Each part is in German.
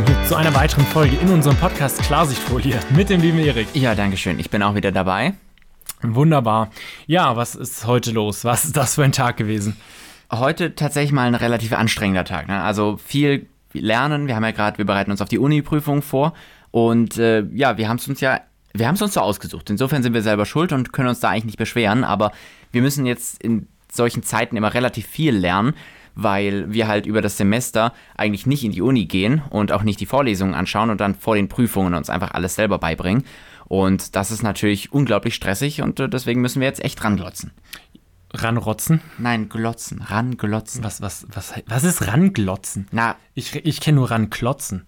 willkommen hier zu einer weiteren Folge in unserem Podcast Klarsichtfolie mit dem lieben Erik. Ja, danke schön. Ich bin auch wieder dabei. Wunderbar. Ja, was ist heute los? Was ist das für ein Tag gewesen? Heute tatsächlich mal ein relativ anstrengender Tag. Ne? Also viel lernen. Wir haben ja gerade, wir bereiten uns auf die Uni-Prüfung vor. Und äh, ja, wir haben es uns ja, wir haben es uns so ausgesucht. Insofern sind wir selber schuld und können uns da eigentlich nicht beschweren. Aber wir müssen jetzt in solchen Zeiten immer relativ viel lernen weil wir halt über das Semester eigentlich nicht in die Uni gehen und auch nicht die Vorlesungen anschauen und dann vor den Prüfungen uns einfach alles selber beibringen. Und das ist natürlich unglaublich stressig und äh, deswegen müssen wir jetzt echt ranglotzen. Ranrotzen? Nein, glotzen, ranglotzen. Was, was, was, was ist ranglotzen? Na, Ich, ich kenne nur ranklotzen.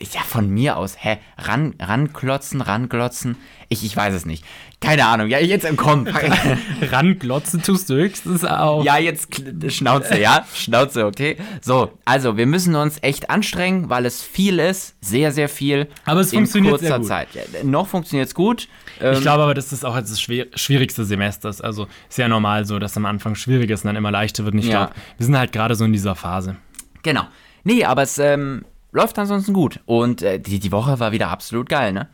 Ja, von mir aus, hä? Ran, ranklotzen, ranglotzen? Ich, ich weiß es nicht. Keine Ahnung. Ja, jetzt komm. Ranglotzen tust du höchstens auch. Ja, jetzt Schnauze, ja? Schnauze, okay? So, also wir müssen uns echt anstrengen, weil es viel ist, sehr, sehr viel. Aber es in funktioniert kurzer sehr gut. Zeit. Ja, noch funktioniert es gut. Ähm, Ich glaube aber, dass das auch jetzt das schwierigste Semester ist. Also ist ja normal so, dass am Anfang schwierig ist und dann immer leichter wird. Und ich Ja. glaube, wir sind halt gerade so in dieser Phase. Genau. Nee, aber es ähm, läuft ansonsten gut. Und äh, die, die Woche war wieder absolut geil, ne?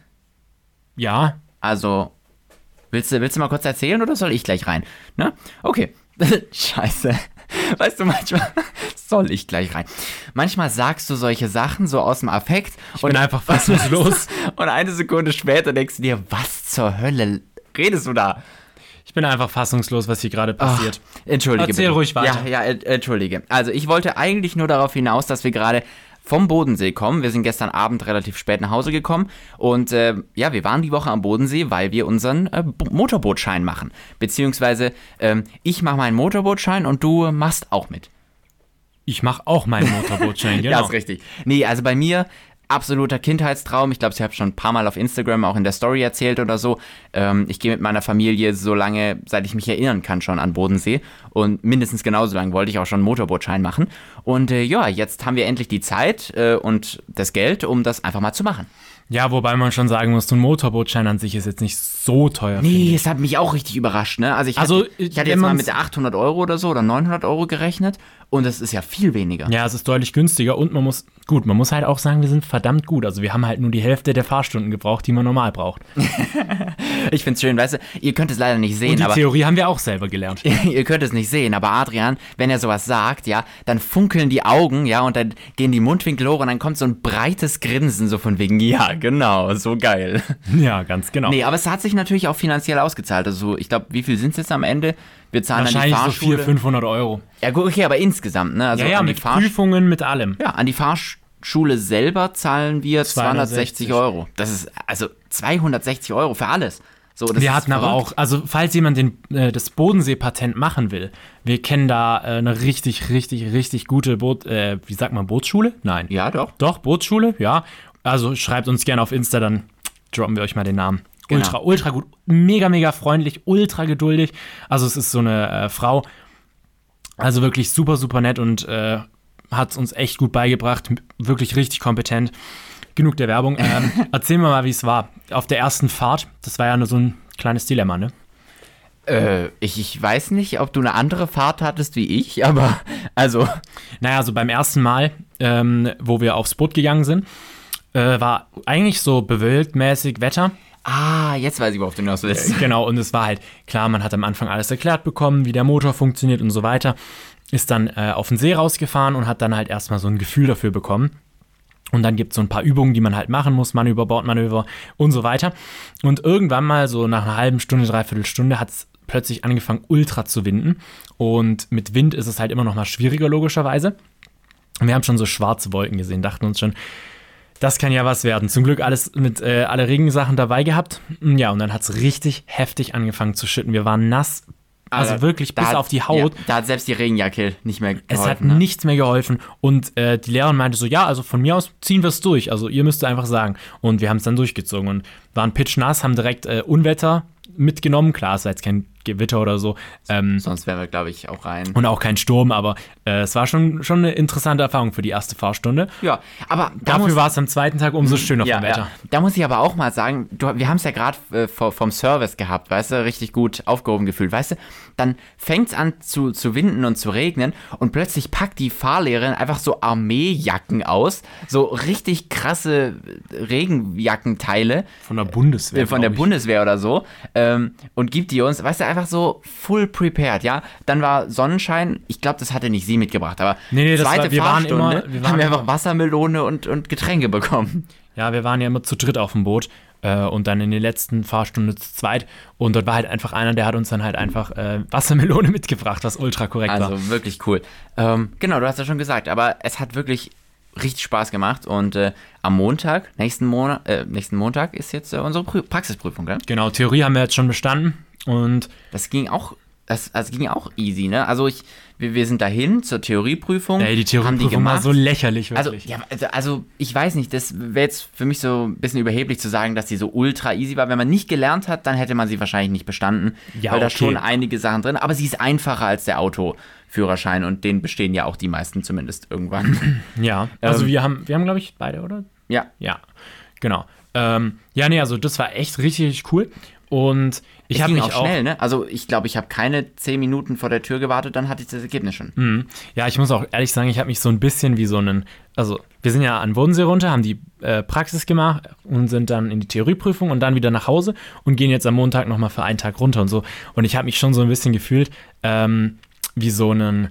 Ja, Also, willst du, willst du mal kurz erzählen oder soll ich gleich rein? Ne? Okay. Scheiße. Weißt du, manchmal soll ich gleich rein. Manchmal sagst du solche Sachen so aus dem Affekt ich bin einfach fassungslos. und eine Sekunde später denkst du dir, was zur Hölle redest du da? Ich bin einfach fassungslos, was hier gerade passiert. Entschuldige Erzähl bitte. ruhig weiter. Ja, ja, ent- entschuldige. Also ich wollte eigentlich nur darauf hinaus, dass wir gerade vom Bodensee kommen. Wir sind gestern Abend relativ spät nach Hause gekommen und äh, ja, wir waren die Woche am Bodensee, weil wir unseren äh, Bo- Motorbootschein machen. Beziehungsweise ähm, ich mache meinen Motorbootschein und du machst auch mit. Ich mache auch meinen Motorbootschein, genau. Ja, ist richtig. Nee, also bei mir absoluter Kindheitstraum. Ich glaube, ich habe schon ein paar Mal auf Instagram auch in der Story erzählt oder so. Ähm, ich gehe mit meiner Familie so lange, seit ich mich erinnern kann, schon an Bodensee. Und mindestens genauso lange wollte ich auch schon einen Motorbootschein machen. Und äh, ja, jetzt haben wir endlich die Zeit äh, und das Geld, um das einfach mal zu machen. Ja, wobei man schon sagen muss, so ein Motorbootschein an sich ist jetzt nicht so teuer. Nee, es hat mich auch richtig überrascht, ne? Also ich Also, hatte, ich hatte jetzt mal mit 800 Euro oder so oder 900 Euro gerechnet und das ist ja viel weniger. Ja, es ist deutlich günstiger und man muss, gut, man muss halt auch sagen, wir sind verdammt gut. Also wir haben halt nur die Hälfte der Fahrstunden gebraucht, die man normal braucht. Ich find's schön, weißt du, ihr könnt es leider nicht sehen, Und die aber Theorie haben wir auch selber gelernt. ihr könnt es nicht sehen, aber Adrian, wenn er sowas sagt, ja, dann funkeln die Augen, ja, und dann gehen die Mundwinkel hoch und dann kommt so ein breites Grinsen, so von wegen, ja, genau, so geil. Ja, ganz genau. Nee, aber es hat sich natürlich auch finanziell ausgezahlt. Also, ich glaube, wie viel sind es jetzt am Ende? Wir zahlen an die Wahrscheinlich so Fahrschule. 400, 500 Euro. ja, gut, okay, aber insgesamt, ne? Also Ja, ja, mit Fahrsch- Prüfungen, mit allem. Ja, an die Fahrschule selber zahlen wir 260 260 Euro. Das ist, also 260 Euro für alles. So, das Wir hatten aber auch, also falls jemand den, äh, das Bodensee-Patent machen will, wir kennen da äh, eine richtig, richtig, richtig gute Boot, äh, wie sagt man, Bootsschule? Nein. Ja, doch. Doch, Bootsschule, ja. Also schreibt uns gerne auf Insta, dann droppen wir euch mal den Namen. Genau. Ultra, ultra gut, mega, mega freundlich, ultra geduldig. Also es ist so eine äh, Frau, also wirklich super, super nett und äh, hat uns echt gut beigebracht, wirklich richtig kompetent. Genug der Werbung. Ähm, erzählen wir mal, wie es war. Auf der ersten Fahrt, das war ja nur so ein kleines Dilemma, ne? Äh, ich, ich weiß nicht, ob du eine andere Fahrt hattest wie ich, aber also, Naja, also beim ersten Mal, ähm, wo wir aufs Boot gegangen sind, äh, war eigentlich so bewölkt-mäßig Wetter. Ah, jetzt weiß ich, worauf du hinaus willst. Genau, und es war halt, klar, man hat am Anfang alles erklärt bekommen, wie der Motor funktioniert und so weiter. Ist dann äh, auf den See rausgefahren und hat dann halt erstmal so ein Gefühl dafür bekommen. Und dann gibt es so ein paar Übungen, die man halt machen muss, Manöver, Bordmanöver und so weiter. Und irgendwann mal so nach einer halben Stunde, dreiviertel Stunde hat es plötzlich angefangen, ultra zu winden. Und mit Wind ist es halt immer noch mal schwieriger, logischerweise. Und wir haben schon so schwarze Wolken gesehen, dachten uns schon, das kann ja was werden. Zum Glück alles mit äh, alle Regensachen dabei gehabt. Ja, und dann hat es richtig heftig angefangen zu schütten. Wir waren nass, also wirklich da bis hat- auf die Haut. Ja, da hat selbst die Regenjacke nicht mehr geholfen. Es hat ne? nichts mehr geholfen. Und äh, die Lehrerin meinte so, ja, also von mir aus ziehen wir es durch. Also ihr müsst einfach sagen. Und wir haben es dann durchgezogen und waren pitchnass, haben direkt äh, Unwetter mitgenommen. Klar, es war jetzt kein Gewitter oder so. Ähm, Sonst wären wir, glaube ich, auch rein. und auch kein Sturm, aber äh, es war schon, schon eine interessante Erfahrung für die erste Fahrstunde. Ja, aber da Dafür war es am zweiten Tag umso schöner ja, vom Wetter. ja. Da muss ich aber auch mal sagen, du, wir haben es ja gerade äh, vom Service gehabt, weißt du, richtig gut aufgehoben gefühlt, weißt du. Dann fängt es an zu, zu winden und zu regnen und plötzlich packt die Fahrlehrerin einfach so Armeejacken aus, so richtig krasse Regenjackenteile Von der Bundeswehr. äh, von der ich. Bundeswehr oder so ähm, und gibt die uns, weißt du, einfach so full prepared, ja. Dann war Sonnenschein, ich glaube, das hatte nicht sie mitgebracht, aber Nee, nee, zweite war- wir waren Fahrstunde immer- wir waren haben wir einfach Wassermelone und, und Getränke bekommen. Ja, wir waren ja immer zu dritt auf dem Boot äh, und dann in der letzten Fahrstunde zu zweit. Und dort war halt einfach einer, der hat uns dann halt einfach äh, Wassermelone mitgebracht, was ultra korrekt war. Also wirklich cool. Ähm, genau, du hast ja schon gesagt, aber es hat wirklich richtig Spaß gemacht und äh, am Montag, nächsten, Monat, äh, nächsten Montag ist jetzt äh, unsere Prü Praxisprüfung, gell? Genau, Theorie haben wir jetzt schon bestanden. Und Das ging auch, das, das ging auch easy, ne? Also ich, wir, wir sind dahin zur Theorieprüfung. ey, die haben die Theorieprüfung war so lächerlich, Also, wirklich. ja, also, also ich weiß nicht, das wäre jetzt für mich so ein bisschen überheblich zu sagen, dass die so ultra easy war. Wenn man nicht gelernt hat, dann hätte man sie wahrscheinlich nicht bestanden, Ja, weil da okay. schon einige Sachen drin, aber sie ist einfacher als der Autoführerschein und den bestehen ja auch die meisten zumindest irgendwann. ja, also ähm, wir haben, wir haben glaube ich, beide, oder? ja, Ja, genau. Ähm, ja, nee, also das war echt richtig cool. Und ich habe mich auch auch, schnell, ne? Also ich glaube, ich habe keine zehn Minuten vor der Tür gewartet, dann hatte ich das Ergebnis schon. Mhm. Ja, ich muss auch ehrlich sagen, ich habe mich so ein bisschen wie so einen, also wir sind ja an Bodensee runter, haben die äh, Praxis gemacht und sind dann in die Theorieprüfung und dann wieder nach Hause und gehen jetzt am Montag nochmal für einen Tag runter und so. Und ich habe mich schon so ein bisschen gefühlt ähm, wie so einen,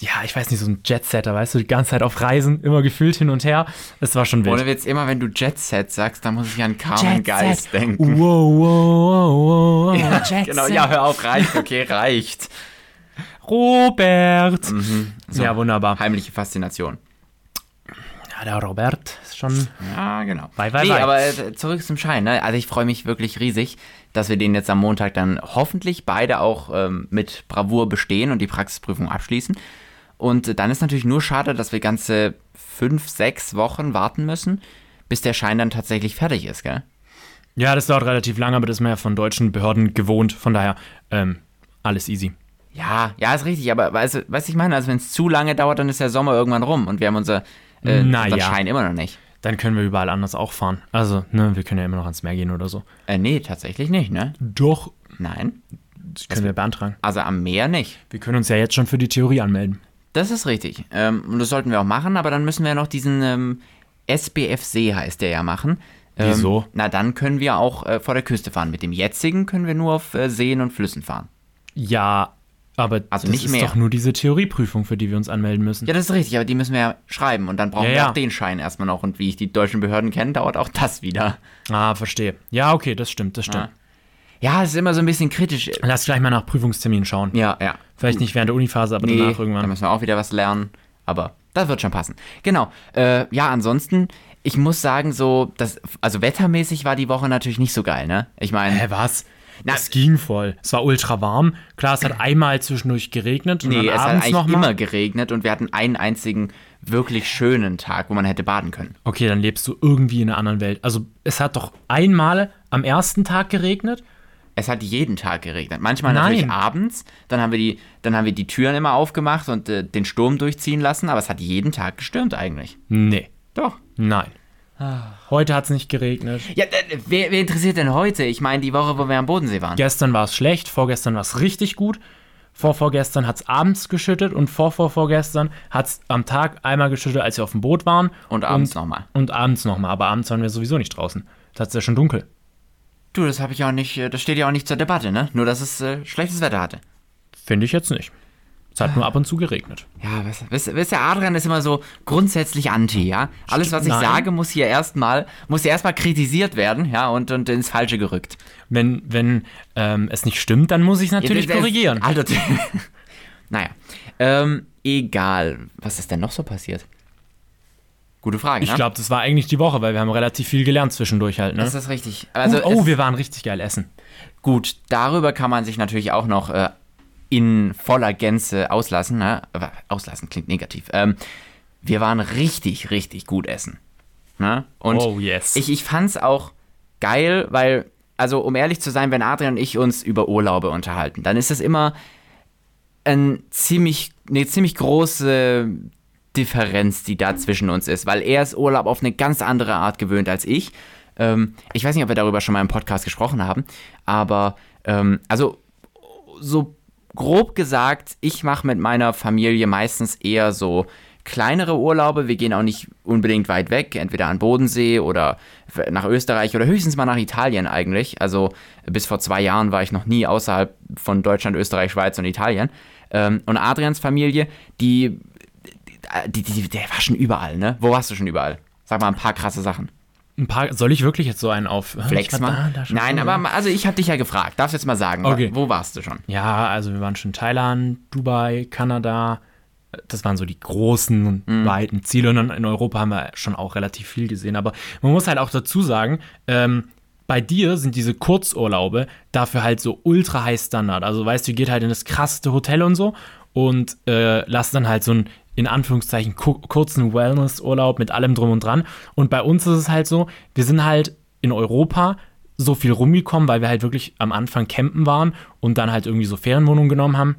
ja, ich weiß nicht, so ein Jetsetter, weißt du, die ganze Zeit auf Reisen, immer gefühlt hin und her. Es war schon wild. Ohne Witz, immer wenn du Jet Set sagst, dann muss ich an Carmen Geist denken. Wow, wow, wow, wow. Ja, Jet genau, Set. ja, hör auf, reicht, okay, reicht. Robert. So. Ja, wunderbar. Heimliche Faszination. Ja, der Robert ist schon Ja, genau. Bye, bye, nee, bye. aber äh, zurück zum Schein. Ne? Also ich freue mich wirklich riesig, dass wir den jetzt am Montag dann hoffentlich beide auch ähm, mit Bravour bestehen und die Praxisprüfung abschließen. Und dann ist natürlich nur schade, dass wir ganze fünf, sechs Wochen warten müssen, bis der Schein dann tatsächlich fertig ist, gell? Ja, das dauert relativ lange, aber das ist man ja von deutschen Behörden gewohnt. Von daher, ähm, alles easy. Ja, ja, ist richtig, aber weißt du, was ich meine? Also wenn es zu lange dauert, dann ist der Sommer irgendwann rum und wir haben unser, äh, Na unseren ja. Schein immer noch nicht. Dann können wir überall anders auch fahren. Also, ne, wir können ja immer noch ans Meer gehen oder so. Äh, nee, tatsächlich nicht, ne? Doch. Nein, Das können wir beantragen. also am Meer nicht. Wir können uns ja jetzt schon für die Theorie anmelden. Das ist richtig. Ähm, und das sollten wir auch machen, aber dann müssen wir ja noch diesen ähm, SBFC heißt der ja machen. Ähm, Wieso? Na, dann können wir auch äh, vor der Küste fahren. Mit dem jetzigen können wir nur auf äh, Seen und Flüssen fahren. Ja, aber Also das nicht ist mehr. doch nur diese Theorieprüfung, für die wir uns anmelden müssen. Ja, das ist richtig, aber die müssen wir ja schreiben und dann brauchen Ja, wir ja. auch den Schein erstmal noch. Und wie ich die deutschen Behörden kenne, dauert auch das wieder. Ah, verstehe. Ja, okay, das stimmt, das stimmt. Ja, es ist immer so ein bisschen kritisch. Lass gleich mal nach Prüfungstermin schauen. Ja, ja. Vielleicht nicht während der Uniphase, aber Nee, danach da irgendwann. müssen wir auch wieder was lernen. Aber das wird schon passen. Genau. Äh, ja, ansonsten, ich muss sagen, so, das, also wettermäßig war die Woche natürlich nicht so geil, ne? Ich meine. Hä, was? Na- es ging voll. Es war ultra warm. Klar, es hat einmal zwischendurch geregnet und Nee, es hat eigentlich immer geregnet und wir hatten einen einzigen wirklich schönen Tag, wo man hätte baden können. Okay, dann lebst du irgendwie in einer anderen Welt. Also es hat doch einmal am ersten Tag geregnet. Es hat jeden Tag geregnet. Manchmal Nein. natürlich abends. Dann haben wir die, dann haben wir die Türen immer aufgemacht und äh, den Sturm durchziehen lassen, aber es hat jeden Tag gestürmt eigentlich. Nee, Doch. nein. Heute hat es nicht geregnet. Ja, wer, wer interessiert denn heute? Ich meine, die Woche, wo wir am Bodensee waren. Gestern war es schlecht, vorgestern war es richtig gut. Vorvorgestern hat es abends geschüttet und vorvorvorgestern hat es am Tag einmal geschüttet, als wir auf dem Boot waren. Und abends nochmal. Und abends nochmal. Aber abends waren wir sowieso nicht draußen. Da ist ja schon dunkel. Du, das habe ich auch nicht, äh, das steht ja auch nicht zur Debatte, ne? Nur, dass es äh, schlechtes Wetter hatte. Finde ich jetzt nicht. Es hat nur ab und zu geregnet. Ja, wisst, wisst, ihr, Adrian ist immer so grundsätzlich anti, ja? Alles, was ich Nein. sage, muss hier erstmal, muss hier erstmal kritisiert werden, ja, und, und ins Falsche gerückt. Wenn, wenn ähm, es nicht stimmt, dann muss ich es natürlich Ja, korrigieren. Alter, naja, ähm, egal. Was ist denn noch so passiert? Gute Frage, Ich ne? glaube, das war eigentlich die Woche, weil wir haben relativ viel gelernt zwischendurch halt. Ne? Das ist richtig. Also, Gut, oh, es- wir waren richtig geil essen. Gut, darüber kann man sich natürlich auch noch äh, in voller Gänze auslassen. Ne? Auslassen klingt negativ. Ähm, wir waren richtig, richtig gut essen. Ne? Und Oh, yes. ich, ich fand's auch geil, weil also um ehrlich zu sein, wenn Adrian und ich uns über Urlaube unterhalten, dann ist es immer ein ziemlich, eine ziemlich große Differenz, die da zwischen uns ist, weil er ist Urlaub auf eine ganz andere Art gewöhnt als ich. Ähm, ich weiß nicht, ob wir darüber schon mal im Podcast gesprochen haben, aber ähm, also so grob gesagt, ich mache mit meiner Familie meistens eher so kleinere Urlaube. Wir gehen auch nicht unbedingt weit weg, entweder an Bodensee oder nach Österreich oder höchstens mal nach Italien eigentlich. Also bis vor zwei Jahren war ich noch nie außerhalb von Deutschland, Österreich, Schweiz und Italien. Ähm, und Adrians Familie, die, die, die, der war schon überall, ne? Wo warst du schon überall? Sag mal ein paar krasse Sachen. Ein paar, soll ich wirklich jetzt so einen auf Flex da Nein, aber mal, also ich habe dich ja gefragt. Darfst jetzt mal sagen, okay. wo warst du schon? Ja, also wir waren schon in Thailand, Dubai, Kanada. Das waren so die großen, mhm. weiten Ziele. Und in Europa haben wir schon auch relativ viel gesehen. Aber man muss halt auch dazu sagen, ähm, bei dir sind diese Kurzurlaube dafür halt so ultra high Standard. Also weißt du, ihr geht halt in das krasseste Hotel und so und äh, lasst dann halt so ein in Anführungszeichen kurzen Wellness-Urlaub mit allem drum und dran. Und bei uns ist es halt so, wir sind halt in Europa so viel rumgekommen, weil wir halt wirklich am Anfang campen waren und dann halt irgendwie so Ferienwohnungen genommen haben.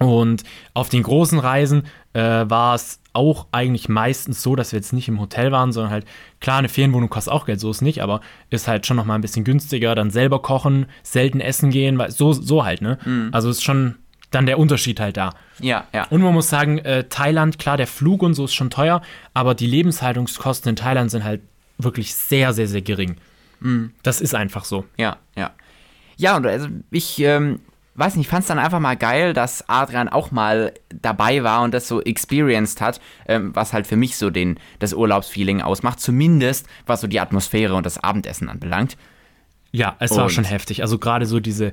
Und auf den großen Reisen äh, war es auch eigentlich meistens so, dass wir jetzt nicht im Hotel waren, sondern halt, klar, eine Ferienwohnung kostet auch Geld, so ist nicht, aber ist halt schon nochmal ein bisschen günstiger, dann selber kochen, selten essen gehen, weil so, so halt, ne? Mhm. Also ist schon dann der Unterschied halt da. Ja, ja. Und man muss sagen, äh, Thailand, klar, der Flug und so ist schon teuer, aber die Lebenshaltungskosten in Thailand sind halt wirklich sehr, sehr, sehr gering. Mhm. Das ist einfach so. Ja, ja. Ja, und also ich ähm, weiß nicht, ich fand es dann einfach mal geil, dass Adrian auch mal dabei war und das so experienced hat, ähm, was halt für mich so den, das Urlaubsfeeling ausmacht, zumindest was so die Atmosphäre und das Abendessen anbelangt. Ja, es und war schon heftig. Also gerade so diese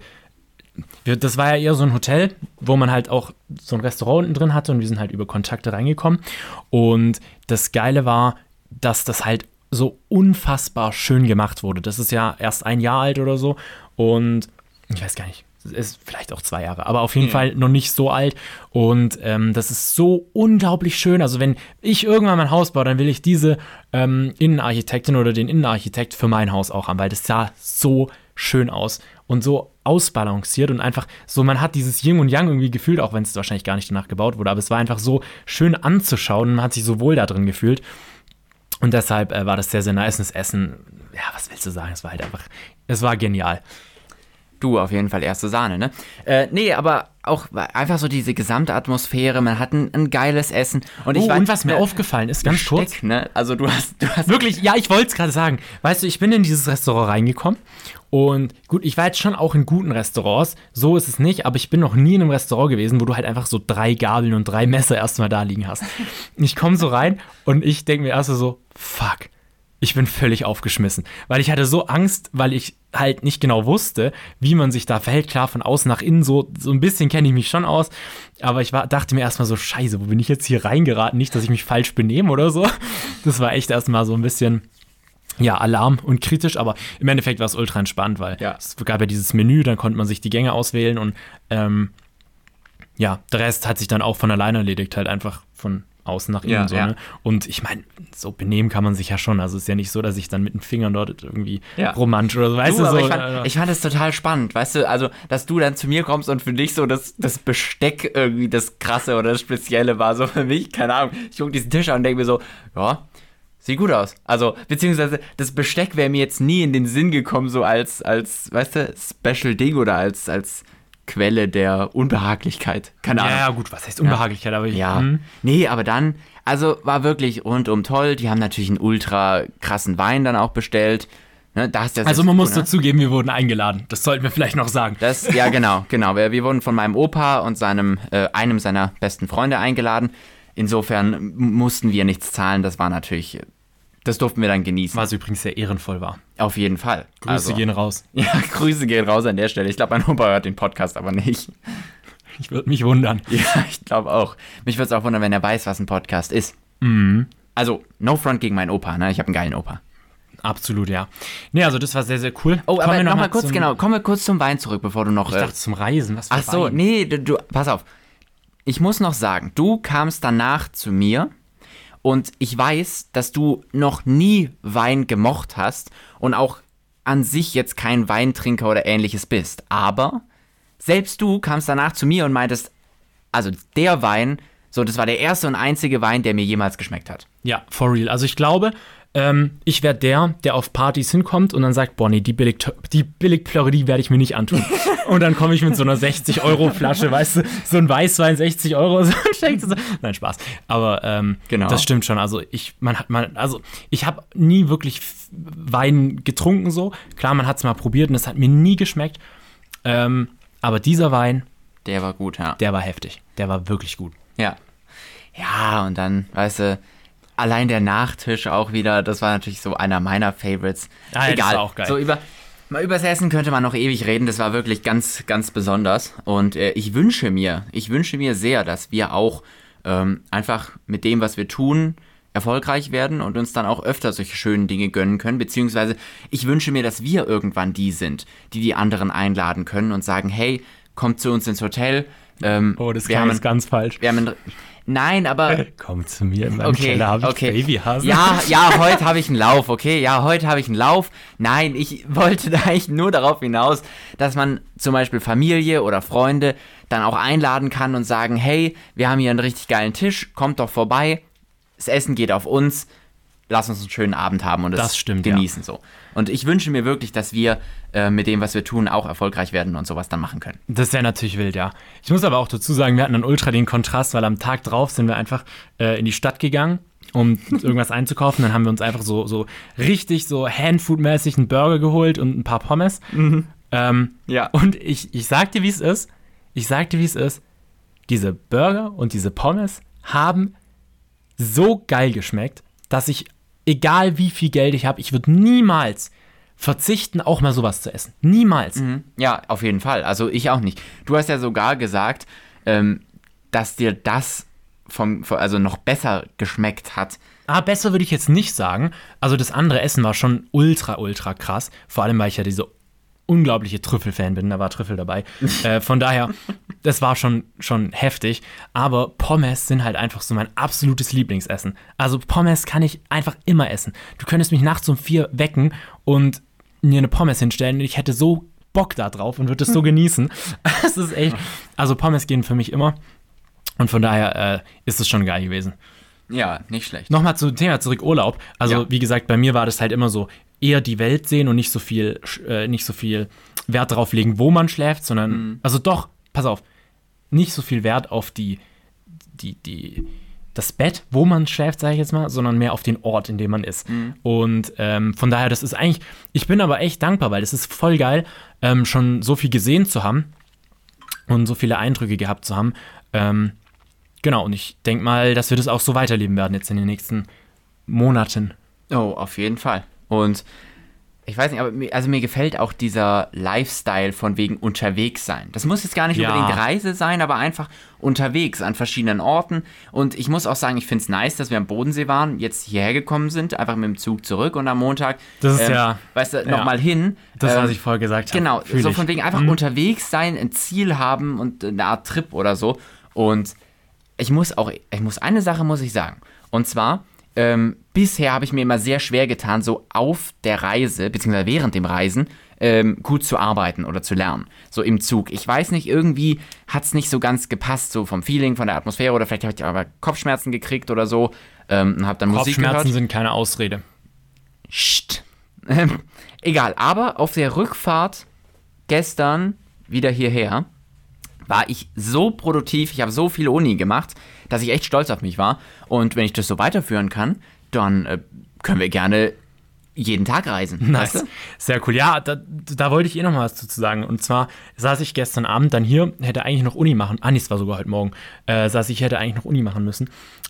das war ja eher so ein Hotel, wo man halt auch so ein Restaurant unten drin hatte und wir sind halt über Kontakte reingekommen. Und das Geile war, dass das halt so unfassbar schön gemacht wurde. Das ist ja erst ein Jahr alt oder so und ich weiß gar nicht, ist vielleicht auch zwei Jahre, aber auf jeden ja. Fall noch nicht so alt. Und ähm, das ist so unglaublich schön. Also, wenn ich irgendwann mein Haus baue, dann will ich diese ähm, Innenarchitektin oder den Innenarchitekt für mein Haus auch haben, weil das sah so schön aus und so ausbalanciert und einfach so, man hat dieses Yin und Yang irgendwie gefühlt, auch wenn es wahrscheinlich gar nicht danach gebaut wurde, aber es war einfach so schön anzuschauen und man hat sich so wohl da drin gefühlt. Und deshalb äh, war das sehr, sehr nice. Das Essen, ja, was willst du sagen? Es war halt einfach, es war genial. Du auf jeden Fall erste Sahne, ne? Äh, nee, aber auch einfach so diese gesamte Atmosphäre, man hat ein, ein geiles Essen. Und, ich oh, weiß, und was mir aufgefallen ist, ganz Besteck, kurz. Ne? Also du hast, du hast. Wirklich, ja, ich wollte es gerade sagen. Weißt du, ich bin in dieses Restaurant reingekommen und gut, ich war jetzt schon auch in guten Restaurants, so ist es nicht, aber ich bin noch nie in einem Restaurant gewesen, wo du halt einfach so drei Gabeln und drei Messer erstmal da liegen hast. Ich komme so rein und ich denke mir erst so, fuck ich bin völlig aufgeschmissen, weil ich hatte so Angst, weil ich halt nicht genau wusste, wie man sich da verhält. Klar, von außen nach innen so, so ein bisschen kenne ich mich schon aus, aber ich war, dachte mir erstmal so, scheiße, wo bin ich jetzt hier reingeraten? Nicht, dass ich mich falsch benehme oder so. Das war echt erstmal so ein bisschen, ja, Alarm und kritisch, aber im Endeffekt war es ultra entspannt, weil ja. es gab ja dieses Menü, dann konnte man sich die Gänge auswählen und ähm, ja, der Rest hat sich dann auch von alleine erledigt, halt einfach von außen nach innen. Ja, so, ja. Ne? Und ich meine, so benehmen kann man sich ja schon. Also es ist ja nicht so, dass ich dann mit den Fingern dort irgendwie ja. romantisch oder so, weißt du, du so. Ich fand, äh, ich fand es total spannend, weißt du, also, dass du dann zu mir kommst und für dich so das, das Besteck irgendwie das Krasse oder das Spezielle war. So für mich, keine Ahnung. Ich gucke diesen Tisch an und denke mir so, ja, Sieht gut aus. Also, beziehungsweise das Besteck wäre mir jetzt nie in den Sinn gekommen, so als, als, weißt du, Special Ding oder als, als Quelle der Unbehaglichkeit. Keine Ahnung. Ja, gut, was heißt Unbehaglichkeit? Ja. Aber ich, ja. Hm. Nee, aber dann, also war wirklich rundum toll. Die haben natürlich einen ultra krassen Wein dann auch bestellt. Ne, also man muss dazugeben, wir wurden eingeladen. Das sollten wir vielleicht noch sagen. Das, ja, genau, genau. Wir, wir wurden von meinem Opa und seinem, äh, einem seiner besten Freunde eingeladen. Insofern mussten wir nichts zahlen. Das war natürlich das durften wir dann genießen. Was übrigens sehr ehrenvoll war. Auf jeden Fall. Grüße also, gehen raus. Ja, Grüße gehen raus an der Stelle. Ich glaube, mein Opa hört den Podcast aber nicht. Ich würde mich wundern. Ja, ich glaube auch. Mich würde es auch wundern, wenn er weiß, was ein Podcast ist. Mhm. Also, no front gegen meinen Opa, ne? Ich habe einen geilen Opa. Absolut, ja. Nee, also das war sehr, sehr cool. Oh, kommen aber nochmal noch kurz, genau, kommen wir kurz zum Wein zurück, bevor du noch. Ich dachte zum Reisen, was für Ach so, Wein? nee, du, du, pass auf. Ich muss noch sagen, du kamst danach zu mir und ich weiß, dass du noch nie Wein gemocht hast und auch an sich jetzt kein Weintrinker oder ähnliches bist. Aber selbst du kamst danach zu mir und meintest, also der Wein, so, das war der erste und einzige Wein, der mir jemals geschmeckt hat. Ja, for real. Also ich glaube, ähm, ich werde der, der auf Partys hinkommt und dann sagt, boah, nee, die, Billig die Billigplörre, die werde ich mir nicht antun. und dann komme ich mit so einer 60-Euro-Flasche, weißt du, so ein Weißwein, 60 Euro. So, so. Nein, Spaß. Aber ähm, Genau. das stimmt schon. Also ich, man hat, man, also ich habe nie wirklich Wein getrunken so. Klar, man hat es mal probiert und es hat mir nie geschmeckt. Ähm, aber dieser Wein, Der war gut, ja. der war heftig. Der war wirklich gut. Ja. Ja, und dann, weißt du, allein der Nachtisch auch wieder, das war natürlich so einer meiner Favorites. Ah, ja, das Egal. war auch geil. So über, mal übers Essen könnte man noch ewig reden, das war wirklich ganz, ganz besonders. Und äh, ich wünsche mir, ich wünsche mir sehr, dass wir auch ähm, einfach mit dem, was wir tun, erfolgreich werden und uns dann auch öfter solche schönen Dinge gönnen können. Beziehungsweise ich wünsche mir, dass wir irgendwann die sind, die die anderen einladen können und sagen, hey, kommt zu uns ins Hotel. Ähm, Oh, das wir haben jetzt ganz falsch. wir haben ein, Nein, aber Komm zu mir in meinem okay, Keller, habe ich okay. Babyhasen. Ja, ja, heute habe ich einen Lauf, okay? Ja, heute habe ich einen Lauf. Nein, ich wollte da eigentlich nur darauf hinaus, dass man zum Beispiel Familie oder Freunde dann auch einladen kann und sagen, hey, wir haben hier einen richtig geilen Tisch, kommt doch vorbei, das Essen geht auf uns, lass uns einen schönen Abend haben und es Das stimmt, ja. genießen so. Und ich wünsche mir wirklich, dass wir äh, mit dem, was wir tun, auch erfolgreich werden und sowas dann machen können. Das wäre natürlich wild, ja. Ich muss aber auch dazu sagen, wir hatten dann ultra den Kontrast, weil am Tag drauf sind wir einfach äh, in die Stadt gegangen, um irgendwas einzukaufen. Dann haben wir uns einfach so, so richtig so Handfood-mäßig einen Burger geholt und ein paar Pommes. Ähm, Ja. Und ich, ich sag dir, wie es ist. Ich sag dir, wie es ist. Diese Burger und diese Pommes haben so geil geschmeckt, dass ich, egal wie viel Geld ich habe, ich würde niemals verzichten, auch mal sowas zu essen. Niemals. Mhm. Ja, auf jeden Fall. Also ich auch nicht. Du hast ja sogar gesagt, ähm, dass dir das vom, also noch besser geschmeckt hat. Ah, besser würde ich jetzt nicht sagen. Also das andere Essen war schon ultra, ultra krass. Vor allem, weil ich ja diese unglaubliche Trüffelfan bin. Da war Trüffel dabei. äh, von daher, das war schon, schon heftig. Aber Pommes sind halt einfach so mein absolutes Lieblingsessen. Also Pommes kann ich einfach immer essen. Du könntest mich nachts um vier wecken und mir eine Pommes hinstellen und ich hätte so Bock da drauf und würde es so genießen. Es ist echt. Also Pommes gehen für mich immer. Und von daher äh, ist es schon geil gewesen. Ja, nicht schlecht. Nochmal zum Thema zurück Urlaub. Also Ja. wie gesagt, bei mir war das halt immer so eher die Welt sehen und nicht so viel, äh, nicht so viel Wert darauf legen, wo man schläft, sondern Mhm. also doch, pass auf, nicht so viel Wert auf die, die, die, das Bett, wo man schläft, sage ich jetzt mal, sondern mehr auf den Ort, in dem man ist. Mhm. Und ähm, von daher, das ist eigentlich, ich bin aber echt dankbar, weil das ist voll geil, ähm, schon so viel gesehen zu haben und so viele Eindrücke gehabt zu haben. Ähm, genau, und ich denke mal, dass wir das auch so weiterleben werden jetzt in den nächsten Monaten. Oh, auf jeden Fall. Und ich weiß nicht, aber mir, also mir gefällt auch dieser Lifestyle von wegen unterwegs sein. Das muss jetzt gar nicht Ja. unbedingt Reise sein, aber einfach unterwegs an verschiedenen Orten. Und ich muss auch sagen, ich finde es nice, dass wir am Bodensee waren, jetzt hierher gekommen sind, einfach mit dem Zug zurück und am Montag, Das ist ja- weißt du, ja. nochmal hin. Das, Ähm, was ich vorher gesagt habe. Genau, Fühl so ich. von wegen einfach Mhm. unterwegs sein, ein Ziel haben und eine Art Trip oder so. Und ich muss auch, ich muss eine Sache muss ich sagen. Und zwar, ähm, bisher habe ich mir immer sehr schwer getan, so auf der Reise, beziehungsweise während dem Reisen, ähm, gut zu arbeiten oder zu lernen. So im Zug. Ich weiß nicht, irgendwie hat es nicht so ganz gepasst, so vom Feeling, von der Atmosphäre oder vielleicht habe ich aber Kopfschmerzen gekriegt oder so ähm, und habe dann Musik gehört. Kopfschmerzen sind keine Ausrede. Psst. Ähm, egal, aber auf der Rückfahrt gestern wieder hierher war ich so produktiv, ich habe so viel Uni gemacht, dass ich echt stolz auf mich war. Und wenn ich das so weiterführen kann, dann äh, können wir gerne jeden Tag reisen. Nice. Weißt du? Sehr cool. Ja, da, da wollte ich eh noch mal was dazu sagen. Und zwar saß ich gestern Abend dann hier, hätte eigentlich noch Uni machen. Ah, nee, es war sogar heute Morgen. Äh, saß ich, hätte eigentlich noch Uni machen müssen.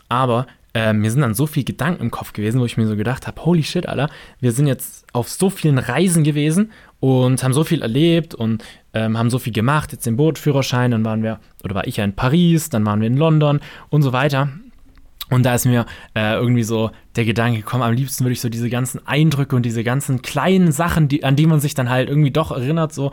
Aber äh, mir sind dann so viele Gedanken im Kopf gewesen, wo ich mir so gedacht habe: Holy shit, Alter, wir sind jetzt auf so vielen Reisen gewesen und haben so viel erlebt und ähm, haben so viel gemacht. Jetzt den Bootführerschein, dann waren wir, oder war ich ja in Paris, dann waren wir in London und so weiter. Und da ist mir äh, irgendwie so der Gedanke gekommen, am liebsten würde ich so diese ganzen Eindrücke und diese ganzen kleinen Sachen, die, an die man sich dann halt irgendwie doch erinnert, so,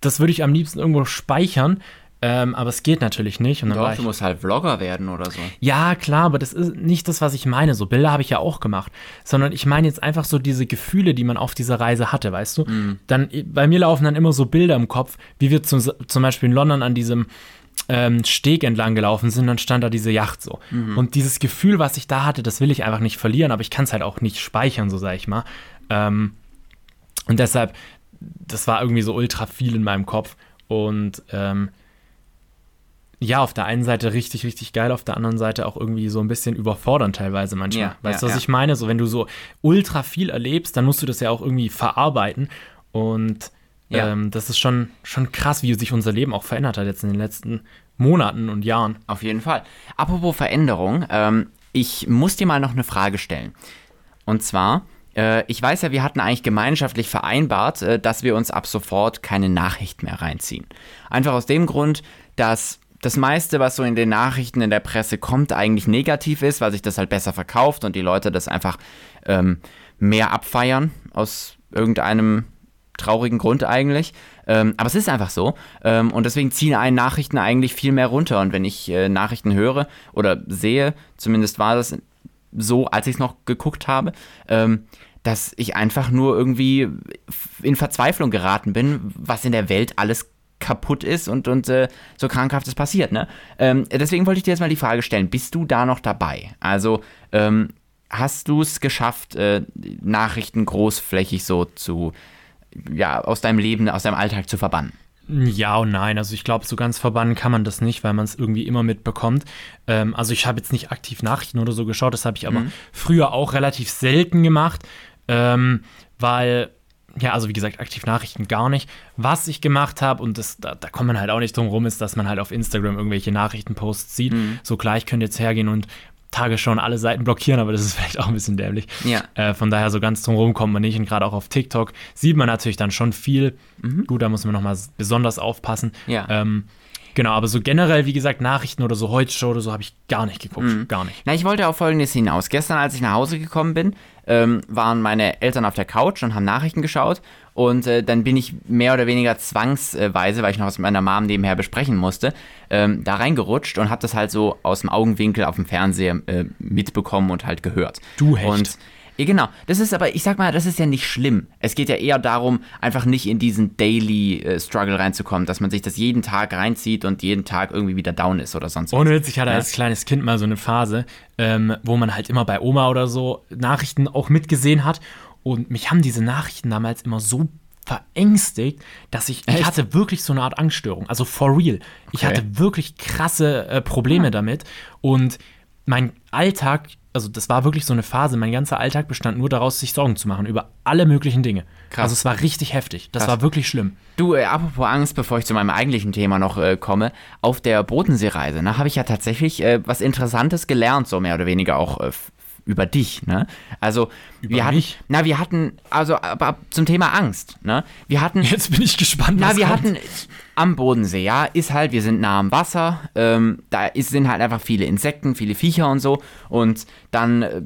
das würde ich am liebsten irgendwo speichern, Ähm, aber es geht natürlich nicht. Und dann Doch, du musst halt Vlogger werden oder so. ja, klar, aber das ist nicht das, was ich meine. So Bilder habe ich ja auch gemacht. Sondern ich meine jetzt einfach so diese Gefühle, die man auf dieser Reise hatte, weißt du? Dann, bei mir laufen dann immer so Bilder im Kopf, wie wir zum, zum Beispiel in London an diesem ähm, Steg entlang gelaufen sind, dann stand da diese Yacht so. Und dieses Gefühl, was ich da hatte, das will ich einfach nicht verlieren, aber ich kann es halt auch nicht speichern, so sage ich mal. Ähm, und deshalb, das war irgendwie so ultra viel in meinem Kopf. Und ähm, ja, auf der einen Seite richtig, richtig geil, auf der anderen Seite auch irgendwie so ein bisschen überfordernd teilweise manchmal. Ja, weißt ja, du, was ja. ich meine? So, wenn du so ultra viel erlebst, dann musst du das ja auch irgendwie verarbeiten. Und Ja. ähm, das ist schon, schon krass, wie sich unser Leben auch verändert hat jetzt in den letzten Monaten und Jahren. Auf jeden Fall. Apropos Veränderung, ähm, ich muss dir mal noch eine Frage stellen. Und zwar, äh, ich weiß ja, wir hatten eigentlich gemeinschaftlich vereinbart, äh, dass wir uns ab sofort keine Nachrichten mehr reinziehen. Einfach aus dem Grund, dass das meiste, was so in den Nachrichten in der Presse kommt, eigentlich negativ ist, weil sich das halt besser verkauft und die Leute das einfach ähm, mehr abfeiern aus irgendeinem traurigen Grund eigentlich. Ähm, aber es ist einfach so. Ähm, und deswegen ziehen einen Nachrichten eigentlich viel mehr runter. Und wenn ich äh, Nachrichten höre oder sehe, zumindest war das so, als ich es noch geguckt habe, ähm, dass ich einfach nur irgendwie in Verzweiflung geraten bin, was in der Welt alles kaputt ist und, und äh, so krankhaftes passiert. Ne? Ähm, deswegen wollte ich dir jetzt mal die Frage stellen, bist du da noch dabei? Also ähm, hast du es geschafft, äh, Nachrichten großflächig so zu, ja, aus deinem Leben, aus deinem Alltag zu verbannen? Ja und nein. Also ich glaube, so ganz verbannen kann man das nicht, weil man es irgendwie immer mitbekommt. Ähm, also ich habe jetzt nicht aktiv Nachrichten oder so geschaut, das habe ich aber früher auch relativ selten gemacht, ähm, weil, ja, also wie gesagt, aktiv Nachrichten gar nicht. Was ich gemacht habe, und das, da, da kommt man halt auch nicht drum rum, ist, dass man halt auf Instagram irgendwelche Nachrichtenposts sieht. So klar, ich könnte jetzt hergehen und Tagesschau und alle Seiten blockieren, aber das ist vielleicht auch ein bisschen dämlich. Ja. Äh, von daher so ganz drum rum kommt man nicht. Und gerade auch auf TikTok sieht man natürlich dann schon viel. Gut, da muss man nochmal besonders aufpassen. Ja. Ähm, genau, aber so generell, wie gesagt, Nachrichten oder so heute Show oder so habe ich gar nicht geguckt. Gar nicht. Na, ich wollte auf Folgendes hinaus. Gestern, als ich nach Hause gekommen bin, ähm, waren meine Eltern auf der Couch und haben Nachrichten geschaut. Und äh, dann bin ich mehr oder weniger zwangsweise, weil ich noch was mit meiner Mom nebenher besprechen musste, ähm, da reingerutscht und habe das halt so aus dem Augenwinkel auf dem Fernseher äh, mitbekommen und halt gehört. Du Hecht. Und ja, genau. Das ist aber, ich sag mal, das ist ja nicht schlimm. Es geht ja eher darum, einfach nicht in diesen Daily äh, Struggle reinzukommen, dass man sich das jeden Tag reinzieht und jeden Tag irgendwie wieder down ist oder sonst was. Ohne Witz, ich hatte als kleines Kind mal so eine Phase, ähm, wo man halt immer bei Oma oder so Nachrichten auch mitgesehen hat. Und mich haben diese Nachrichten damals immer so verängstigt, dass ich, ich Echt? hatte wirklich so eine Art Angststörung. Also for real. Ich Okay. Ah. hatte wirklich krasse äh, Probleme damit. Und mein Alltag, also das war wirklich so eine Phase, mein ganzer Alltag bestand nur daraus, sich Sorgen zu machen über alle möglichen Dinge. Krass. Also es war richtig heftig. Das Krass. war wirklich schlimm. Du, äh, apropos Angst, bevor ich zu meinem eigentlichen Thema noch äh, komme, auf der Bodenseereise, ne, habe ich ja tatsächlich äh, was Interessantes gelernt, so mehr oder weniger auch äh, über dich, ne? Also wir hatten, mich? na, wir hatten, also aber zum Thema Angst, ne? Wir hatten, Jetzt bin ich gespannt, na, was wir kommt. hatten am Bodensee, ja, ist halt, wir sind nah am Wasser, ähm, da ist, sind halt einfach viele Insekten, viele Viecher und so und dann äh,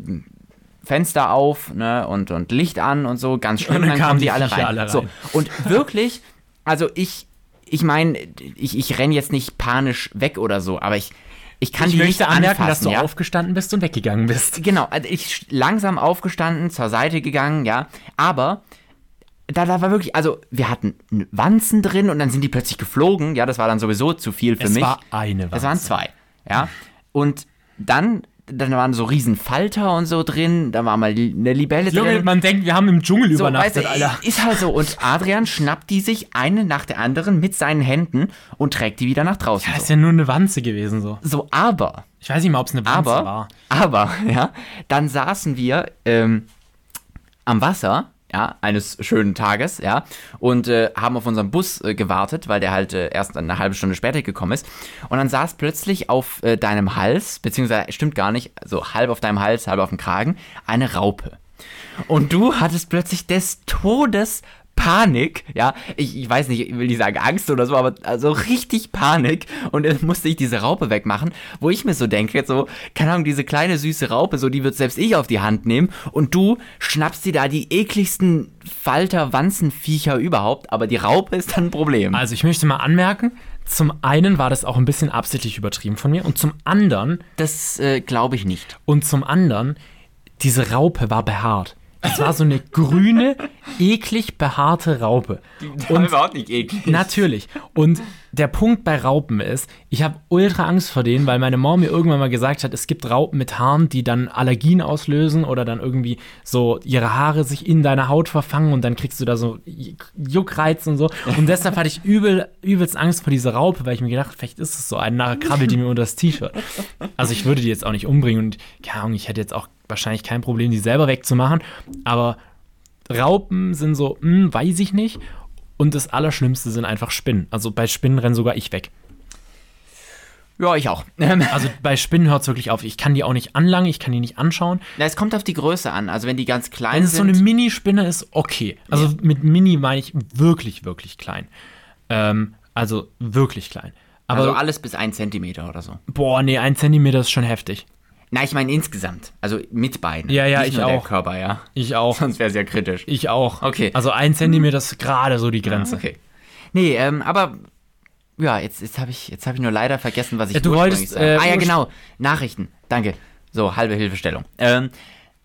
Fenster auf, ne, und, und Licht an und so, ganz Und dann dann, kamen die die alle rein. alle So, rein. und wirklich, also ich, ich meine, ich, ich renne jetzt nicht panisch weg oder so, aber ich, ich kann ich die möchte nicht anmerken, anfassen, dass du ja? aufgestanden bist und weggegangen bist. Genau, also ich langsam aufgestanden, zur Seite gegangen, ja, aber da, da war wirklich, also wir hatten Wanzen drin und dann sind die plötzlich geflogen, ja, das war dann sowieso zu viel für Es mich. war eine Es waren Wanze. zwei, ja. Und dann, dann waren so riesen Falter und so drin, da war mal eine Libelle Junge, drin. man denkt, wir haben im Dschungel So, übernachtet, weißt Alter. Ist halt so. Und Adrian schnappt die sich eine nach der anderen mit seinen Händen und trägt die wieder nach draußen. Das ist so. ja nur eine Wanze gewesen, so. so, aber Ich weiß nicht mal, ob es eine Wanze aber, war. aber, ja, dann saßen wir ähm, am Wasser, ja, eines schönen Tages, ja, und äh, haben auf unseren Bus äh, gewartet, weil der halt äh, erst eine halbe Stunde später gekommen ist. Und dann saß plötzlich auf äh, deinem Hals, beziehungsweise stimmt gar nicht, so halb auf deinem Hals, halb auf dem Kragen, eine Raupe. Und du hattest plötzlich des Todes Panik, ja, ich, ich weiß nicht, ich will nicht sagen Angst oder so, aber also richtig Panik und dann musste ich diese Raupe wegmachen, wo ich mir so denke, so, keine Ahnung, diese kleine süße Raupe, so, die wird selbst ich auf die Hand nehmen und du schnappst dir da die ekligsten Falter-Wanzenviecher überhaupt, aber die Raupe ist dann ein Problem. Also ich möchte mal anmerken, zum einen war das auch ein bisschen absichtlich übertrieben von mir und zum anderen, Das äh, glaube ich nicht. und zum anderen, diese Raupe war behaart. Es war so eine grüne, eklig behaarte Raupe. Und überhaupt nicht eklig. Natürlich. Und der Punkt bei Raupen ist, ich habe ultra Angst vor denen, weil meine Mom mir irgendwann mal gesagt hat, es gibt Raupen mit Haaren, die dann Allergien auslösen oder dann irgendwie so ihre Haare sich in deiner Haut verfangen und dann kriegst du da so Juckreiz und so. Und deshalb hatte ich übel, übelst Angst vor dieser Raupe, weil ich mir gedacht, vielleicht ist es so eine, nachher krabbelt die mir unter das T-Shirt. Also ich würde die jetzt auch nicht umbringen und keine Ahnung, ich hätte jetzt auch wahrscheinlich kein Problem, die selber wegzumachen, aber Raupen sind so, hm, weiß ich nicht. Und das Allerschlimmste sind einfach Spinnen. Also bei Spinnen renne sogar ich weg. Ja, ich auch. Also bei Spinnen hört es wirklich auf. Ich kann die auch nicht anlangen, ich kann die nicht anschauen. Na, es kommt auf die Größe an. Also wenn die ganz klein Wenn es so sind. eine Mini-Spinne ist, okay. Also mit Mini meine ich wirklich, wirklich klein. Ähm, also wirklich klein. Aber also alles bis ein Zentimeter oder so. boah, nee, ein Zentimeter ist schon heftig. Na, ich meine insgesamt. Also mit beiden. Ja, ja, Nicht ich nur Der auch. Körper, ja. Ich auch. Sonst wäre es ja kritisch. Ich auch. Okay. Also ein Zentimeter ist gerade so die Grenze. Okay. Nee, ähm, aber ja, jetzt, jetzt habe ich, jetzt hab ich nur leider vergessen, was ich Ja, du wolltest, äh, Ah ja, genau. Nachrichten. Danke. So, halbe Hilfestellung. Ähm,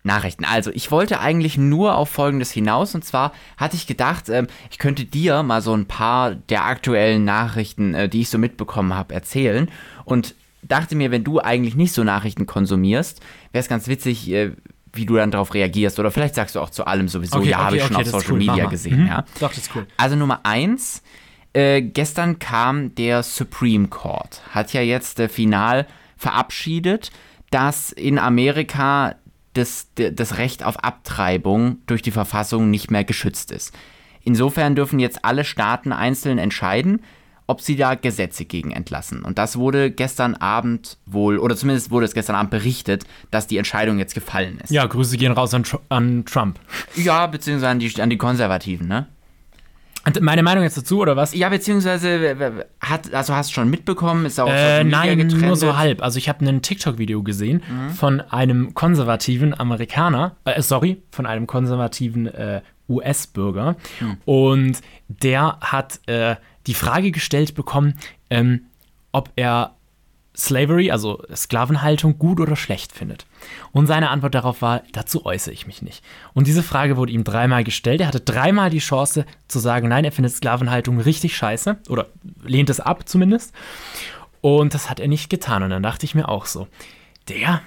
Nachrichten. Also, ich wollte eigentlich nur auf Folgendes hinaus. Und zwar hatte ich gedacht, ähm, ich könnte dir mal so ein paar der aktuellen Nachrichten, äh, die ich so mitbekommen habe, erzählen. Und dachte mir, wenn du eigentlich nicht so Nachrichten konsumierst, wäre es ganz witzig, äh, wie du dann darauf reagierst. Oder vielleicht sagst du auch zu allem sowieso, ja, habe ich schon auf Social cool, Media gesehen. Mhm. Ja. Doch, das ist cool. Also Nummer eins, äh, gestern kam der Supreme Court, hat ja jetzt äh, final verabschiedet, dass in Amerika das, das Recht auf Abtreibung durch die Verfassung nicht mehr geschützt ist. Insofern dürfen jetzt alle Staaten einzeln entscheiden, ob sie da Gesetze gegen entlassen. Und das wurde gestern Abend wohl, oder zumindest wurde es gestern Abend berichtet, dass die Entscheidung jetzt gefallen ist. Ja, Grüße gehen raus an, Tr an Trump. Ja, beziehungsweise an die, an die Konservativen, ne? Und meine Meinung jetzt dazu, oder was? Ja, beziehungsweise hat, also hast du schon mitbekommen, ist auch Äh, nein, getrennt. nur so halb. Also ich habe ein TikTok-Video gesehen von einem konservativen Amerikaner, äh, sorry, von einem konservativen äh, US-Bürger. Und der hat äh, die Frage gestellt bekommen, ähm, ob er Slavery, also Sklavenhaltung, gut oder schlecht findet. Und seine Antwort darauf war, dazu äußere ich mich nicht. Und diese Frage wurde ihm dreimal gestellt. Er hatte dreimal die Chance zu sagen, nein, er findet Sklavenhaltung richtig scheiße oder lehnt es ab zumindest. Und das hat er nicht getan. Und dann dachte ich mir auch so, der,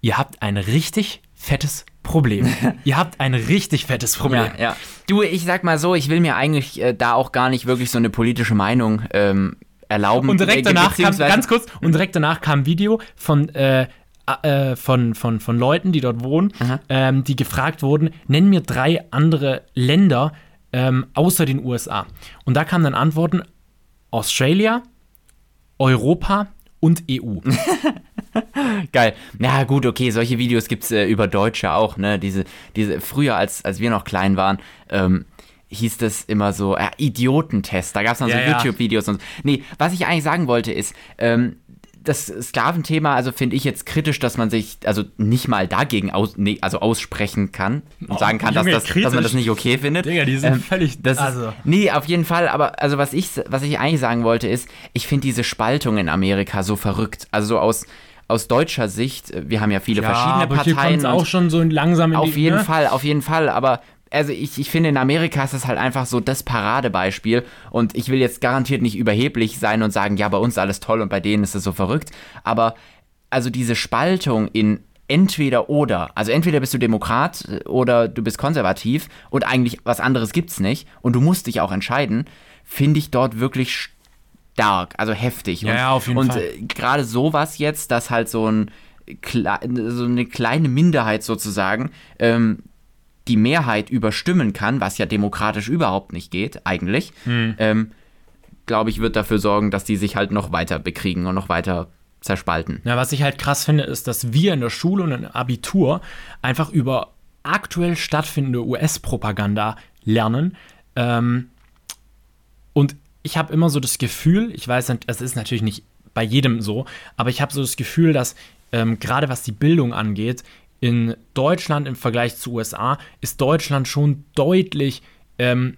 ihr habt ein richtig fettes Problem. ihr habt ein richtig fettes Problem. Ja, ja. Du, ich sag mal so, ich will mir eigentlich äh, da auch gar nicht wirklich so eine politische Meinung ähm, erlauben. Und direkt Äh, danach kam, ganz kurz, und direkt danach kam ein Video von, äh, äh, von, von, von Leuten, die dort wohnen, ähm, die gefragt wurden, nenn mir drei andere Länder ähm, außer den USA. Und da kamen dann Antworten Australia, Europa und EU. Geil. Ja, gut, okay, solche Videos gibt's äh, über Deutsche auch, ne? Diese, diese, früher, als, als wir noch klein waren, ähm, hieß das immer so, äh, Idiotentest. Da gab's dann Ja, so ja. YouTube-Videos und so. Nee, was ich eigentlich sagen wollte ist, ähm, das Sklaventhema, also finde ich jetzt kritisch, dass man sich also nicht mal dagegen aus, nee, also aussprechen kann und Oh, sagen kann, dass, Junge, das, dass man das nicht okay findet. Digga, die sind völlig- Das also- ist, nee, auf jeden Fall, aber also was ich, was ich eigentlich sagen wollte ist, ich finde diese Spaltung in Amerika so verrückt. Also so aus, aus deutscher Sicht, äh, wir haben ja viele verschiedene aber hier Parteien. und- auch schon so langsam in auf die, jeden ne? Fall, auf jeden Fall. Aber also ich, ich finde, in Amerika ist das halt einfach so das Paradebeispiel. Und ich will jetzt garantiert nicht überheblich sein und sagen, ja, bei uns ist alles toll und bei denen ist es so verrückt. Aber also diese Spaltung in entweder oder, also entweder bist du Demokrat äh, oder du bist konservativ und eigentlich was anderes gibt's nicht und du musst dich auch entscheiden, finde ich dort wirklich stark, also heftig. Ja, und, ja, auf jeden und, Fall. äh, gerade sowas jetzt, dass halt so ein so eine kleine Minderheit sozusagen ähm, die Mehrheit überstimmen kann, was ja demokratisch überhaupt nicht geht, eigentlich, Hm. ähm, glaube ich, wird dafür sorgen, dass die sich halt noch weiter bekriegen und noch weiter zerspalten. Ja, was ich halt krass finde, ist, dass wir in der Schule und im Abitur einfach über aktuell stattfindende US-Propaganda lernen. Ähm, und ich habe immer so das Gefühl, ich weiß, es ist natürlich nicht bei jedem so, aber ich habe so das Gefühl, dass ähm, gerade was die Bildung angeht, in Deutschland im Vergleich zu USA ist Deutschland schon deutlich, ähm,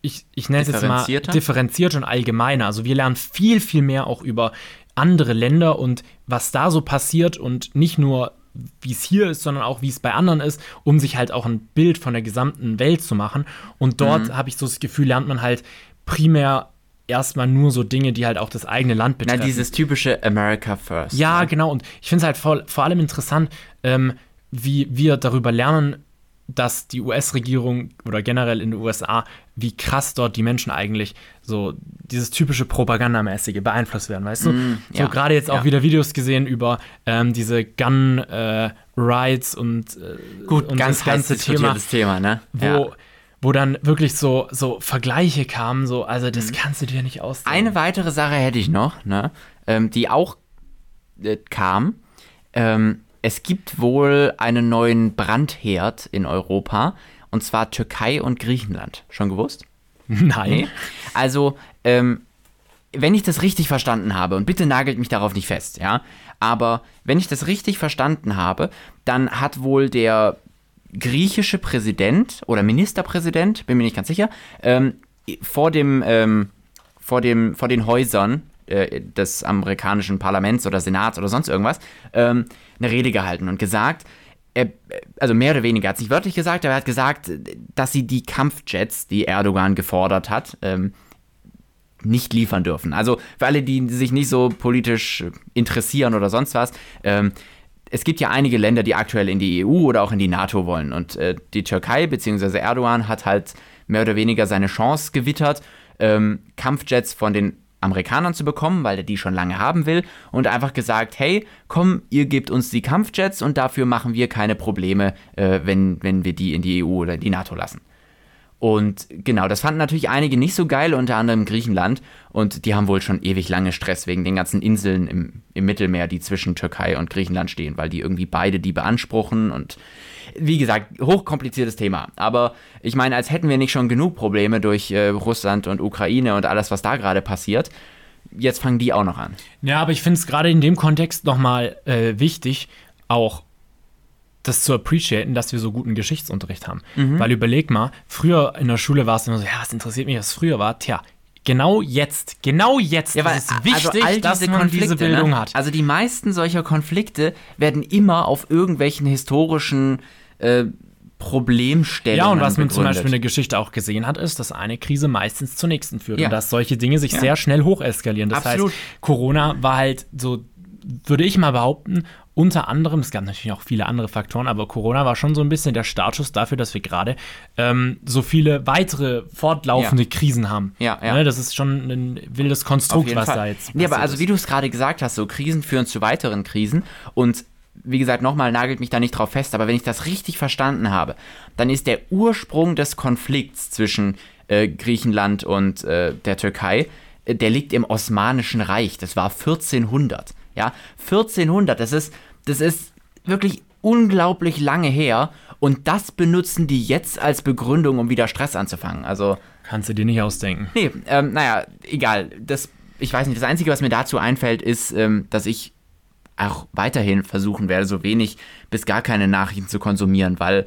ich, ich nenne es jetzt mal differenziert und allgemeiner. Also wir lernen viel, viel mehr auch über andere Länder und was da so passiert und nicht nur wie es hier ist, sondern auch wie es bei anderen ist, um sich halt auch ein Bild von der gesamten Welt zu machen. Und dort habe ich so das Gefühl, lernt man halt primär erstmal nur so Dinge, die halt auch das eigene Land Na, betreffen. dieses typische America First. Ja, genau. Und ich finde es halt vor, vor allem interessant, ähm, wie wir darüber lernen, dass die US-Regierung oder generell in den USA, wie krass dort die Menschen eigentlich so dieses typische Propagandamäßige beeinflusst werden, weißt du? Mm, so ja, gerade jetzt auch ja. wieder Videos gesehen über ähm, diese Gun äh, Rights und, äh, Gut, und ganz das ganze Thema, Thema, ne? wo, Ja. Wo dann wirklich so, so Vergleiche kamen, so, also das kannst du dir nicht ausdenken. Mhm. Eine weitere Sache hätte ich noch, ne? Ähm, die auch äh, kam. Ähm, es gibt wohl einen neuen Brandherd in Europa, und zwar Türkei und Griechenland. Schon gewusst? Nein. Also, ähm, wenn ich das richtig verstanden habe, und bitte nagelt mich darauf nicht fest, ja, aber wenn ich das richtig verstanden habe, dann hat wohl der griechische Präsident oder Ministerpräsident, bin mir nicht ganz sicher, ähm, vor dem, ähm, vor dem, vor den Häusern äh, des amerikanischen Parlaments oder Senats oder sonst irgendwas ähm, eine Rede gehalten und gesagt, er, also mehr oder weniger, er hat es nicht wörtlich gesagt, aber er hat gesagt, dass sie die Kampfjets, die Erdogan gefordert hat, ähm, nicht liefern dürfen. Also für alle, die sich nicht so politisch interessieren oder sonst was, ähm, es gibt ja einige Länder, die aktuell in die EU oder auch in die NATO wollen. Und äh, die Türkei bzw. Erdogan hat halt mehr oder weniger seine Chance gewittert, ähm, Kampfjets von den Amerikanern zu bekommen, weil er die schon lange haben will und einfach gesagt, hey, komm, ihr gebt uns die Kampfjets und dafür machen wir keine Probleme, äh, wenn, wenn wir die in die EU oder in die NATO lassen. Und genau, das fanden natürlich einige nicht so geil, unter anderem Griechenland. Und die haben wohl schon ewig lange Stress wegen den ganzen Inseln im, im Mittelmeer, die zwischen Türkei und Griechenland stehen, weil die irgendwie beide die beanspruchen. Und wie gesagt, hochkompliziertes Thema. Aber ich meine, als hätten wir nicht schon genug Probleme durch äh, Russland und Ukraine und alles, was da gerade passiert. Jetzt fangen die auch noch an. Ja, aber ich finde es gerade in dem Kontext nochmal äh, wichtig, auch das zu appreciaten, dass wir so guten Geschichtsunterricht haben. Mhm. Weil überleg mal, früher in der Schule war es immer so, ja, was interessiert mich, was früher war? Tja, genau jetzt, genau jetzt Ja, weil ist es wichtig, all dass man diese Bildung ne? hat. Also die meisten solcher Konflikte werden immer auf irgendwelchen historischen äh, Problemstellungen Ja, und was man zum. Beispiel in der Geschichte auch gesehen hat, ist, dass eine Krise meistens zur nächsten führt Ja. und dass solche Dinge sich sehr schnell hocheskalieren. Das Absolut. heißt, Corona war halt so, würde ich mal behaupten, unter anderem, es gab natürlich auch viele andere Faktoren, aber Corona war schon so ein bisschen der Startschuss dafür, dass wir gerade ähm, so viele weitere fortlaufende Ja. Krisen haben. Ja, ja. Ne, das ist schon ein wildes Konstrukt, was Fall. da jetzt Nee, aber also wie du es gerade gesagt hast, so Krisen führen zu weiteren Krisen und wie gesagt, nochmal nagelt mich da nicht drauf fest, aber wenn ich das richtig verstanden habe, dann ist der Ursprung des Konflikts zwischen äh, Griechenland und äh, der Türkei, äh, der liegt im Osmanischen Reich. Das war 1400. Ja, 1400, das ist, das ist wirklich unglaublich lange her und das benutzen die jetzt als Begründung, um wieder Stress anzufangen. Also, Kannst du dir nicht ausdenken. Nee, ähm, naja, egal. Das, ich weiß nicht, das Einzige, was mir dazu einfällt, ist, ähm, dass ich auch weiterhin versuchen werde, so wenig bis gar keine Nachrichten zu konsumieren, weil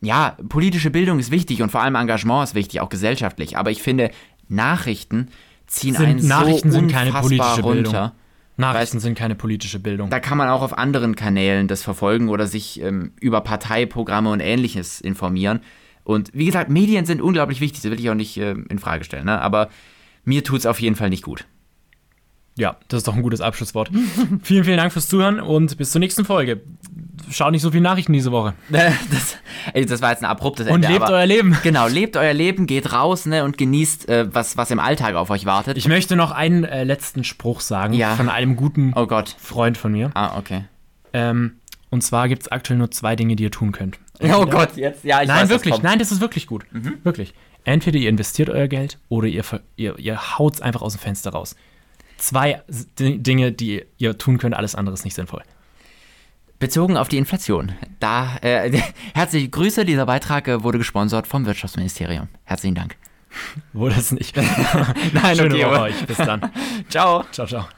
ja, politische Bildung ist wichtig und vor allem Engagement ist wichtig, auch gesellschaftlich. Aber ich finde, Nachrichten ziehen Sind- einen Nachrichten so sind keine unfassbar runter. Nachrichten sind keine politische Bildung. Da kann man auch auf anderen Kanälen das verfolgen oder sich ähm, über Parteiprogramme und ähnliches informieren. Und wie gesagt, Medien sind unglaublich wichtig, das will ich auch nicht ähm, in Frage stellen. Ne? Aber mir tut es auf jeden Fall nicht gut. Ja, das ist doch ein gutes Abschlusswort. vielen, vielen Dank fürs Zuhören und bis zur nächsten Folge. Schaut nicht so viele Nachrichten diese Woche. das, ey, das war jetzt ein abruptes Und Ende. lebt aber, euer Leben. Genau, lebt euer Leben, geht raus ne, und genießt, äh, was, was im Alltag auf euch wartet. Ich möchte noch einen äh, letzten Spruch sagen Ja. von einem guten oh. Freund von mir. Ah, okay. Ähm, und zwar gibt es aktuell nur zwei Dinge, die ihr tun könnt. Oh Gott, jetzt, ja, ich nein, weiß, wirklich. Mhm. nein, das ist wirklich gut. Wirklich. Entweder ihr investiert euer Geld oder ihr, ihr, ihr haut es einfach aus dem Fenster raus. Zwei Dinge, die ihr tun könnt, alles andere ist nicht sinnvoll. Bezogen auf die Inflation. Da, äh, herzliche Grüße, dieser Beitrag äh, wurde gesponsert vom Wirtschaftsministerium. Herzlichen Dank. Wurde es nicht. Nein, Schöne okay, Woche euch. Bis dann. Ciao. Ciao, ciao.